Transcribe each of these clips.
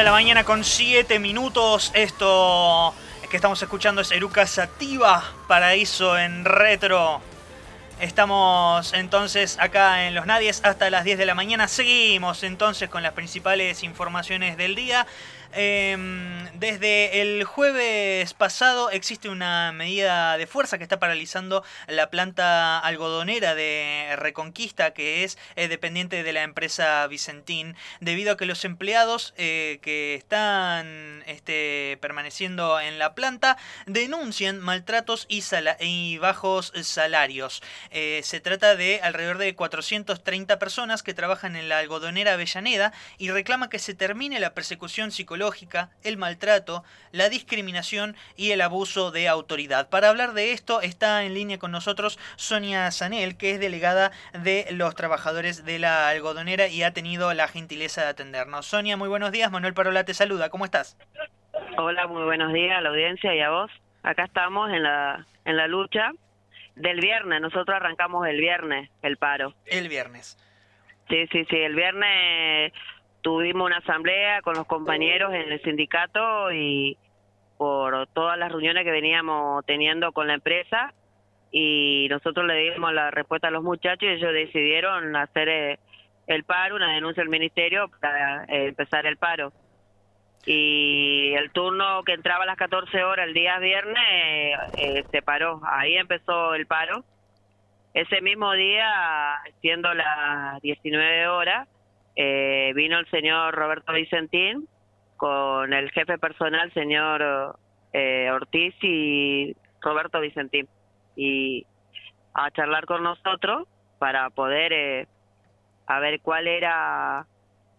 de la mañana con 7 minutos. Esto que estamos escuchando es Eruca Sativa, Paraíso en Retro. Estamos entonces acá en Los Nadies hasta las 10 de la mañana. Seguimos entonces con las principales informaciones del día. Em, desde el jueves pasado existe una medida de fuerza que está paralizando la planta algodonera de Reconquista, que es eh, dependiente de la empresa Vicentín, debido a que los empleados eh, que están este, permaneciendo en la planta denuncian maltratos y, y bajos salarios. Eh, se trata de alrededor de 430 personas que trabajan en la algodonera Avellaneda y reclaman que se termine la persecución psicológica el maltrato, la discriminación y el abuso de autoridad. Para hablar de esto está en línea con nosotros Sonia Sanel, que es delegada de los trabajadores de la algodonera y ha tenido la gentileza de atendernos. Sonia, muy buenos días. Manuel Parola te saluda. ¿Cómo estás? Hola, muy buenos días a la audiencia y a vos. Acá estamos en la, en la lucha del viernes. Nosotros arrancamos el viernes el paro. El viernes. Sí, sí, sí. El viernes tuvimos una asamblea con los compañeros en el sindicato y por todas las reuniones que veníamos teniendo con la empresa y nosotros le dimos la respuesta a los muchachos y ellos decidieron hacer eh, el paro, una denuncia al ministerio para eh, empezar el paro. Y el turno que entraba a las 14 horas el día viernes eh, se paró, ahí empezó el paro. Ese mismo día, siendo las 19 horas, eh, vino el señor Roberto Vicentín con el jefe personal, señor eh, Ortiz y Roberto Vicentín, y a charlar con nosotros para poder eh, a ver cuál era,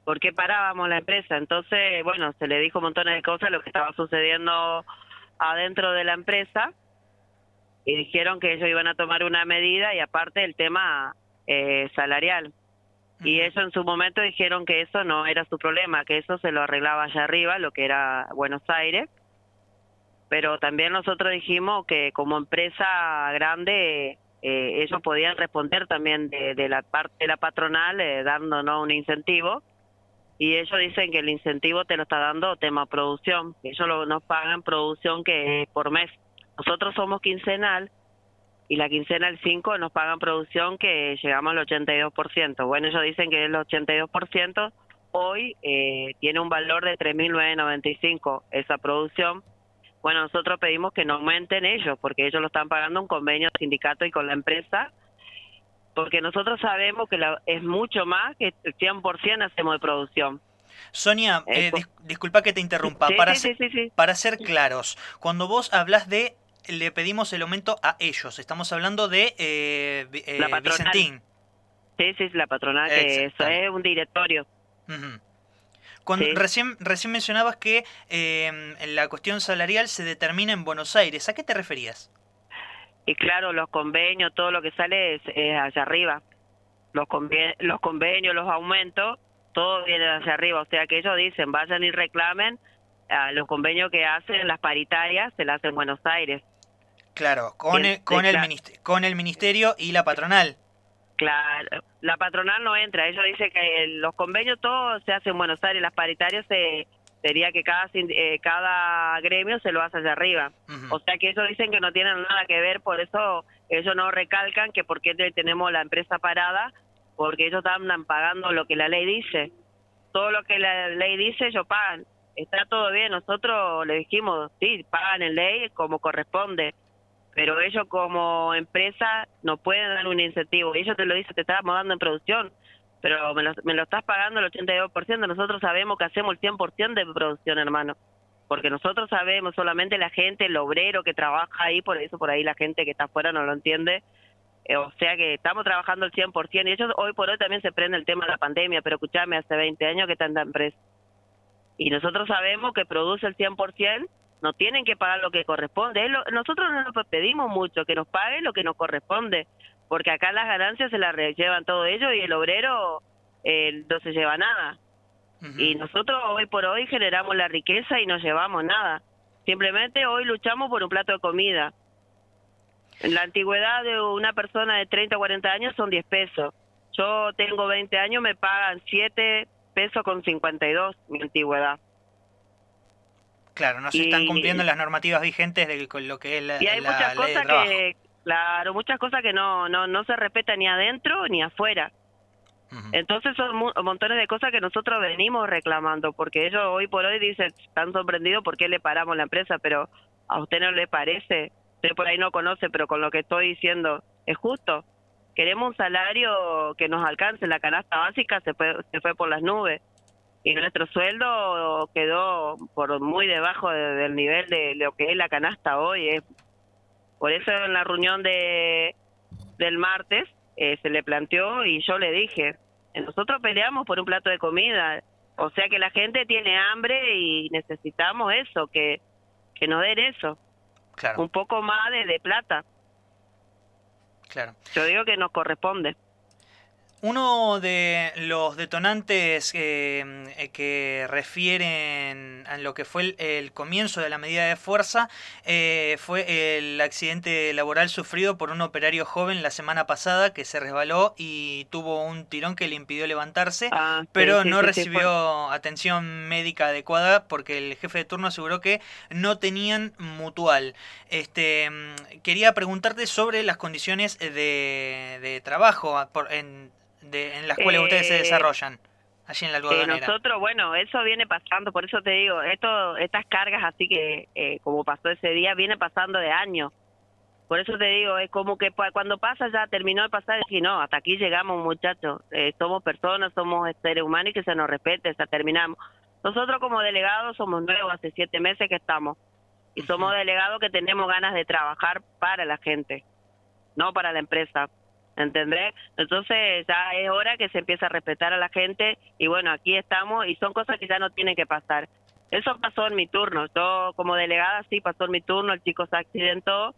por qué parábamos la empresa. Entonces, bueno, se le dijo montón de cosas, lo que estaba sucediendo adentro de la empresa, y dijeron que ellos iban a tomar una medida y aparte el tema eh, salarial y eso en su momento dijeron que eso no era su problema, que eso se lo arreglaba allá arriba, lo que era Buenos Aires. Pero también nosotros dijimos que como empresa grande eh, ellos podían responder también de, la parte de la patronal eh, dándonos un incentivo. Y ellos dicen que el incentivo te lo está dando tema producción. Ellos lo, nos pagan producción que por mes. Nosotros somos quincenal y la quincena el 5 nos pagan producción que llegamos al 82%. Bueno, ellos dicen que el 82% hoy eh, tiene un valor de 3.995 esa producción. Bueno, nosotros pedimos que no aumenten ellos, porque ellos lo están pagando un convenio sindicato y con la empresa, porque nosotros sabemos que es mucho más que el 100% hacemos de producción. Sonia, eh, disculpa que te interrumpa. para, ser, para ser claros, cuando vos hablas de le pedimos el aumento a ellos. Estamos hablando de eh, eh la Vicentín. Sí, sí, la patronal, que eso es un directorio. Recién, recién mencionabas que eh, la cuestión salarial se determina en Buenos Aires. ¿A qué te referías? Y claro, los convenios, todo lo que sale es, allá arriba. Los, los convenios, los aumentos, todo viene hacia arriba. O sea que ellos dicen, vayan y reclamen a los convenios que hacen las paritarias, se las hacen en Buenos Aires. Claro, con, el, con, el ministerio, con el ministerio y la patronal. Claro, la patronal no entra. Ellos dicen que los convenios todos se hacen en Buenos Aires, las paritarias se, sería que cada eh, cada gremio se lo hace allá arriba. O sea que ellos dicen que no tienen nada que ver, por eso ellos no recalcan que por qué tenemos la empresa parada, porque ellos están pagando lo que la ley dice. Todo lo que la ley dice ellos pagan. Está todo bien, nosotros le dijimos, sí, pagan en ley como corresponde, pero ellos como empresa no pueden dar un incentivo. Ellos te lo dicen, te estamos dando en producción, pero me lo, me lo estás pagando el 82%. Nosotros sabemos que hacemos el 100% de producción, hermano. Porque nosotros sabemos solamente la gente, el obrero que trabaja ahí, por eso por ahí la gente que está afuera no lo entiende. Eh, o sea que estamos trabajando el 100%. Y ellos hoy por hoy también se prende el tema de la pandemia, pero escúchame, hace 20 años que está en la empresa. Y nosotros sabemos que produce el 100% no tienen que pagar lo que corresponde. nosotros no nos pedimos mucho, que nos paguen lo que nos corresponde, porque acá las ganancias se las llevan todo ellos y el obrero eh, no se lleva nada. Y nosotros hoy por hoy generamos la riqueza y no llevamos nada. Simplemente hoy luchamos por un plato de comida. En la antigüedad de una persona de 30 o 40 años son 10 pesos. Yo tengo 20 años, me pagan 7 pesos con 52 mi antigüedad. Claro, no se están cumpliendo las normativas vigentes de lo que es la, y hay muchas cosas que claro muchas cosas que no no no se respetan ni adentro ni afuera. Entonces son montones de cosas que nosotros venimos reclamando porque ellos hoy por hoy dicen están sorprendidos porque le paramos la empresa pero a usted no le parece. Usted por ahí no conoce pero con lo que estoy diciendo es justo. Queremos un salario que nos alcance. La canasta básica se fue se fue por las nubes y nuestro sueldo quedó por muy debajo del nivel de lo que es la canasta hoy. Es, por eso en la reunión de del martes eh, se le planteó y yo le dije, nosotros peleamos por un plato de comida, o sea que la gente tiene hambre y necesitamos eso, que, que nos den eso, un poco más de, de plata. Claro. Yo digo que nos corresponde. Uno de los detonantes eh, que refieren a lo que fue el, comienzo de la medida de fuerza eh, fue el accidente laboral sufrido por un operario joven la semana pasada que se resbaló y tuvo un tirón que le impidió levantarse, ah, pero no recibió atención médica adecuada porque el jefe de turno aseguró que no tenían mutual. Este, quería preguntarte sobre las condiciones de, de trabajo en en las cuales ustedes se eh, desarrollan allí en la algodonera. nosotros, bueno, eso viene pasando, por eso te digo, esto, estas cargas así que, eh, como pasó ese día, viene pasando de años. Por eso te digo, es como que cuando pasa ya terminó de pasar y no, hasta aquí llegamos muchachos, eh, somos personas, somos seres humanos y que se nos respete, ya terminamos. Nosotros como delegados somos nuevos, hace siete meses que estamos, y somos delegados que tenemos ganas de trabajar para la gente, no para la empresa, ¿entendés? Entonces ya es hora que se empiece a respetar a la gente y bueno, aquí estamos y son cosas que ya no tienen que pasar. Eso pasó en mi turno, yo como delegada sí pasó en mi turno, el chico se accidentó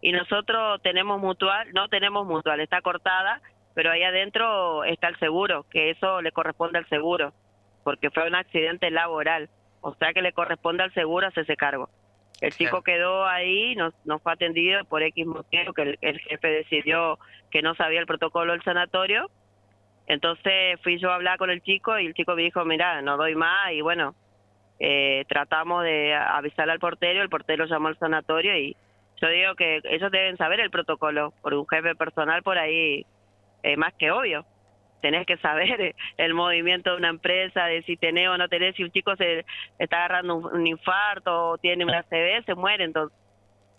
y nosotros tenemos mutual, no tenemos mutual, está cortada, pero ahí adentro está el seguro, que eso le corresponde al seguro, porque fue un accidente laboral, o sea que le corresponde al seguro hacerse cargo. El chico quedó ahí, no, no fue atendido por X motivo, que el, jefe decidió que no sabía el protocolo del sanatorio. Entonces fui yo a hablar con el chico y el chico me dijo, mira, no doy más y bueno, eh, tratamos de avisar al portero, el portero llamó al sanatorio y yo digo que ellos deben saber el protocolo, por un jefe personal por ahí es más que obvio tenés que saber el movimiento de una empresa, de si tenés o no tenés, si un chico se está agarrando un, infarto o tiene una CB, se muere. Entonces,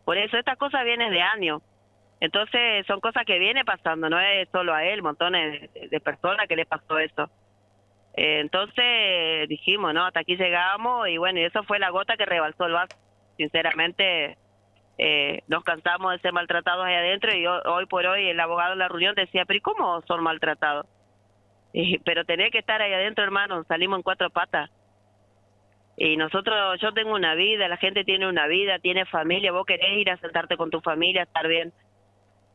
por eso estas cosas vienen de años. Entonces son cosas que viene pasando, no es solo a él, montones de, personas que le pasó eso. Eh, entonces dijimos, no, hasta aquí llegamos y bueno, y eso fue la gota que rebalsó el vaso. Sinceramente, eh, nos cansamos de ser maltratados ahí adentro y hoy por hoy el abogado en la reunión decía, pero ¿y cómo son maltratados? pero tenés que estar ahí adentro, hermano, salimos en cuatro patas. Y nosotros, yo tengo una vida, la gente tiene una vida, tiene familia, vos querés ir a sentarte con tu familia, estar bien.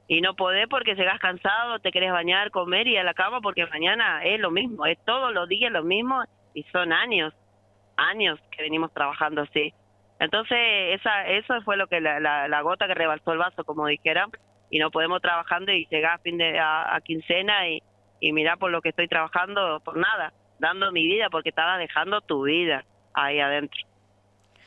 Y no podés porque llegás cansado, te querés bañar, comer y a la cama porque mañana es lo mismo, es todos los días lo mismo y son años, años que venimos trabajando así. Entonces, esa, eso fue lo que la, la, gota que rebalsó el vaso, como dijera, y no podemos trabajando y llegar a fin de a quincena y, y mira por lo que estoy trabajando, por nada, dando mi vida porque estaba dejando tu vida ahí adentro.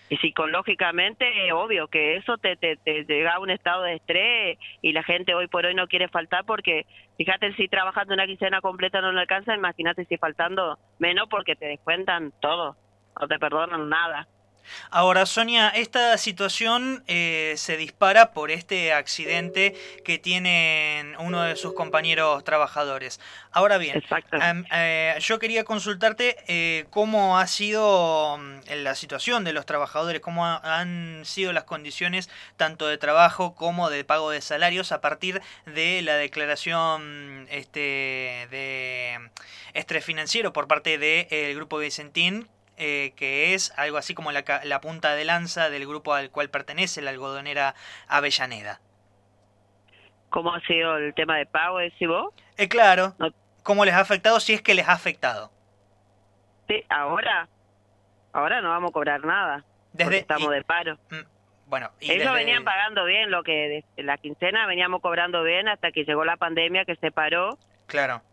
Y psicológicamente, obvio que eso te, te, te llega a un estado de estrés y la gente hoy por hoy no quiere faltar porque, fíjate, si trabajando una quincena completa no le alcanza, imagínate si faltando menos porque te descuentan todo, no te perdonan nada. Ahora, Sonia, esta situación eh, se dispara por este accidente que tienen uno de sus compañeros trabajadores. Ahora bien, eh, yo quería consultarte eh, cómo ha sido mm, la situación de los trabajadores, cómo han sido las condiciones tanto de trabajo como de pago de salarios a partir de la declaración este, de estrés financiero por parte del Grupo Vicentín eh, que es algo así como la, la, punta de lanza del grupo al cual pertenece la algodonera Avellaneda. ¿Cómo ha sido el tema de pago, decís vos? Eh, claro. ¿Cómo les ha afectado si es que les ha afectado? Sí, ahora, ahora no vamos a cobrar nada. Desde, estamos de paro. Mm, bueno, ellos venían pagando bien, lo que la quincena veníamos cobrando bien hasta que llegó la pandemia que se paró. Claro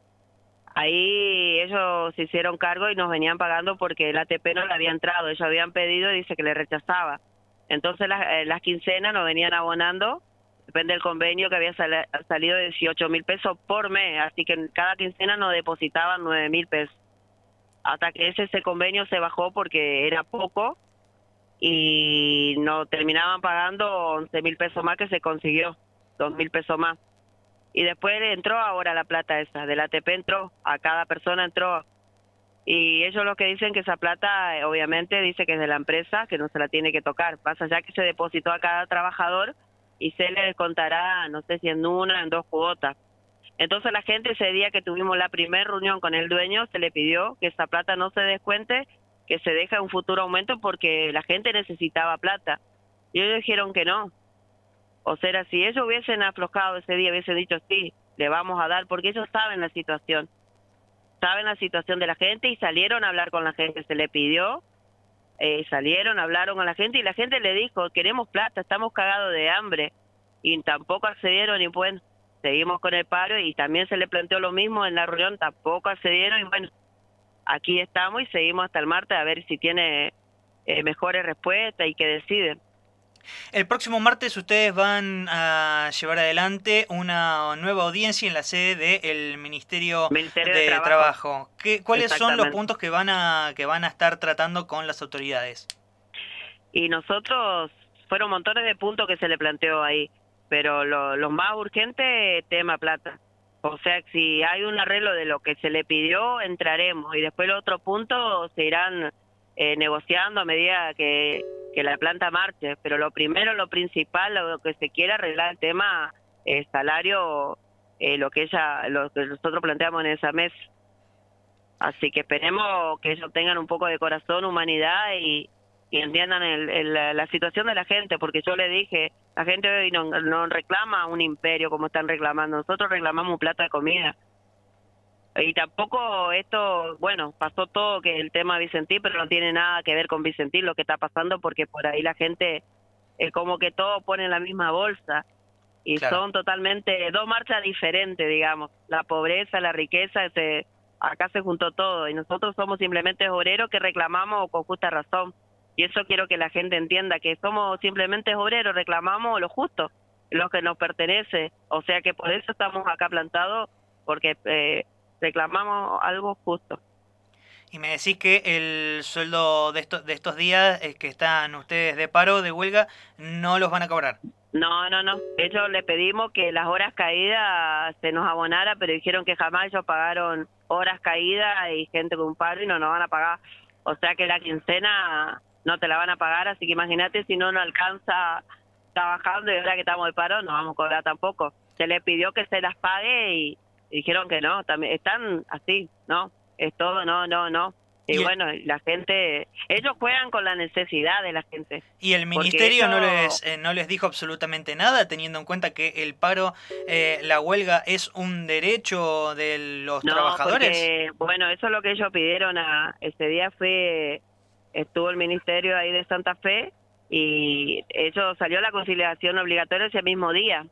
ahí ellos se hicieron cargo y nos venían pagando porque el ATP no le había entrado, ellos habían pedido y dice que le rechazaba. Entonces las, eh, quincenas nos venían abonando, depende del convenio que había salido de 18 mil pesos por mes, así que cada quincena nos depositaban 9 mil pesos. Hasta que ese, ese convenio se bajó porque era poco y nos terminaban pagando 11 mil pesos más que se consiguió, 2 mil pesos más. Y después entró ahora la plata esa, del ATP entró, a cada persona entró. Y ellos lo que dicen que esa plata, eh, obviamente, dice que es de la empresa, que no se la tiene que tocar. Pasa ya que se depositó a cada trabajador y se le descontará, no sé si en una, en dos cuotas. Entonces la gente ese día que tuvimos la primera reunión con el dueño, se le pidió que esa plata no se descuente que se deja un futuro aumento porque la gente necesitaba plata. Y ellos dijeron que no. O sea, si ellos hubiesen aflojado ese día, hubiesen dicho sí, le vamos a dar, porque ellos saben la situación. Saben la situación de la gente y salieron a hablar con la gente. Se le pidió, eh, salieron, hablaron con la gente y la gente le dijo, queremos plata, estamos cagados de hambre. Y tampoco accedieron y bueno, seguimos con el paro y también se le planteó lo mismo en la reunión, tampoco accedieron y bueno, aquí estamos y seguimos hasta el martes a ver si tiene eh, mejores respuestas y que deciden. El próximo martes ustedes van a llevar adelante una nueva audiencia en la sede del Ministerio, de, Trabajo. ¿Qué, ¿Cuáles son los puntos que van a que van a estar tratando con las autoridades? Y nosotros fueron montones de puntos que se le planteó ahí, pero lo, lo más urgente tema plata. O sea, si hay un arreglo de lo que se le pidió, entraremos. Y después los otros puntos se irán eh, negociando a medida que, la planta marche. Pero lo primero, lo principal, lo que se quiere arreglar el tema es salario, eh, lo que ella, lo que nosotros planteamos en esa mesa. Así que esperemos que ellos tengan un poco de corazón, humanidad y, y entiendan el, la situación de la gente, porque yo le dije, la gente hoy no, no reclama un imperio como están reclamando, nosotros reclamamos un plato de comida. Y tampoco esto, bueno, pasó todo que el tema Vicentín, pero no tiene nada que ver con Vicentín lo que está pasando, porque por ahí la gente es como que todo pone en la misma bolsa y son totalmente dos marchas diferentes, digamos. La pobreza, la riqueza, se, acá se juntó todo y nosotros somos simplemente obreros que reclamamos con justa razón. Y eso quiero que la gente entienda, que somos simplemente obreros, reclamamos lo justo, lo que nos pertenece. O sea que por eso estamos acá plantados, porque eh, reclamamos algo justo. Y me decís que el sueldo de, estos de estos días es que están ustedes de paro, de huelga, no los van a cobrar. No, no, no. Ellos le pedimos que las horas caídas se nos abonara, pero dijeron que jamás ellos pagaron horas caídas y gente con paro y no nos van a pagar. O sea que la quincena no te la van a pagar, así que imagínate si no nos alcanza trabajando y ahora que estamos de paro no vamos a cobrar tampoco. Se le pidió que se las pague y, dijeron que no, también están así, ¿no? Es todo, no, no, no. Y, bueno, la gente, ellos juegan con la necesidad de la gente. ¿Y el ministerio no, les, eh, no les dijo absolutamente nada, teniendo en cuenta que el paro, eh, la huelga es un derecho de los no, trabajadores? bueno, eso es lo que ellos pidieron a, ese día fue estuvo el ministerio ahí de Santa Fe y eso salió la conciliación obligatoria ese mismo día.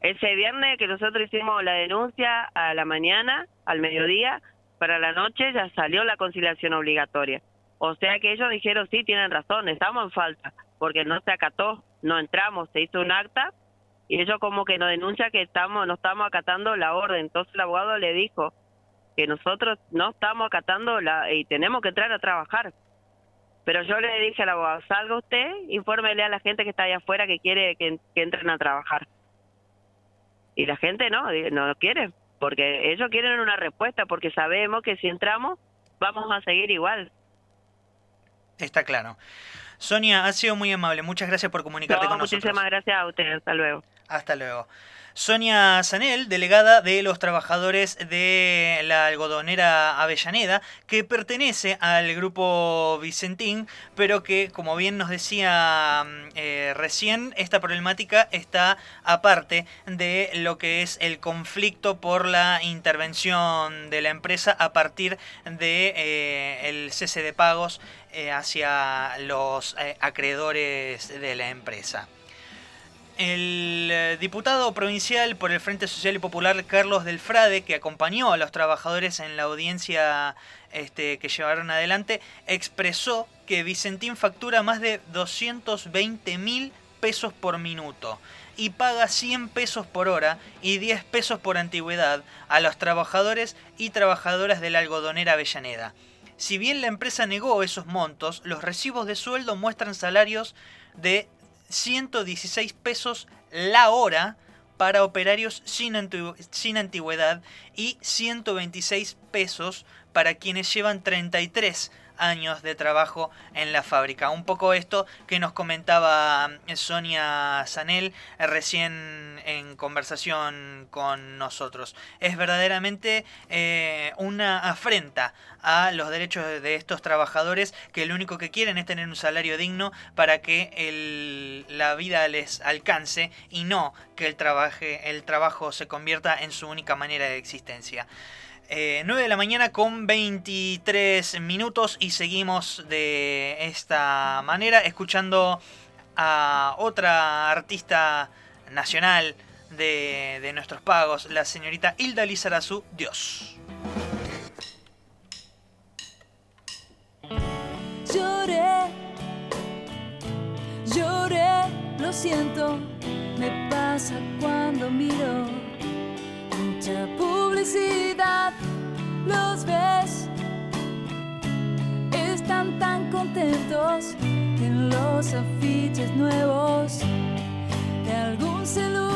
Ese viernes que nosotros hicimos la denuncia a la mañana, al mediodía, para la noche ya salió la conciliación obligatoria. O sea que ellos dijeron, sí, tienen razón, estamos en falta, porque no se acató, no entramos, se hizo un acta y ellos como que nos denuncia que estamos no estamos acatando la orden. Entonces el abogado le dijo que nosotros no estamos acatando la y tenemos que entrar a trabajar. Pero yo le dije al abogado, salga usted, infórmele a la gente que está allá afuera que quiere que, entren a trabajar. Y la gente no, no quiere, porque ellos quieren una respuesta, porque sabemos que si entramos vamos a seguir igual. Está claro. Sonia, ha sido muy amable. Muchas gracias por comunicarte con nosotros. Muchísimas gracias a usted. Hasta luego. Hasta luego. Sonia Sanel, delegada de los trabajadores de la algodonera Avellaneda, que pertenece al grupo Vicentín, pero que, como bien nos decía mm, eh, recién, esta problemática está aparte de lo que es el conflicto por la intervención de la empresa a partir de eh, el cese de pagos eh, hacia los acreedores de la empresa. El eh, diputado provincial por el Frente Social y Popular Carlos Del Frade, que acompañó a los trabajadores en la audiencia este, que llevaron adelante, expresó que Vicentín factura más de 220 mil pesos por minuto y paga 100 pesos por hora y 10 pesos por antigüedad a los trabajadores y trabajadoras de la algodonera Avellaneda. Si bien la empresa negó esos montos, los recibos de sueldo muestran salarios de 116 pesos la hora para operarios sin, sin antigüedad y 126 pesos para quienes llevan 33 años de trabajo en la fábrica. Un poco esto que nos comentaba eh, Sonia Sanel eh, recién en conversación con nosotros. Es verdaderamente eh, una afrenta a los derechos de estos trabajadores que lo único que quieren es tener un salario digno para que la vida les alcance y no que el, trabaje, el trabajo se convierta en su única manera de existencia. 9 eh, de la mañana con 23 minutos y seguimos de esta manera escuchando a otra artista nacional de, nuestros pagos, la señorita Hilda Lizarazu, Dios. Lloré, lloré, lo siento, me pasa cuando miro mucha publicidad, tan contentos en los afiches nuevos. De algún celular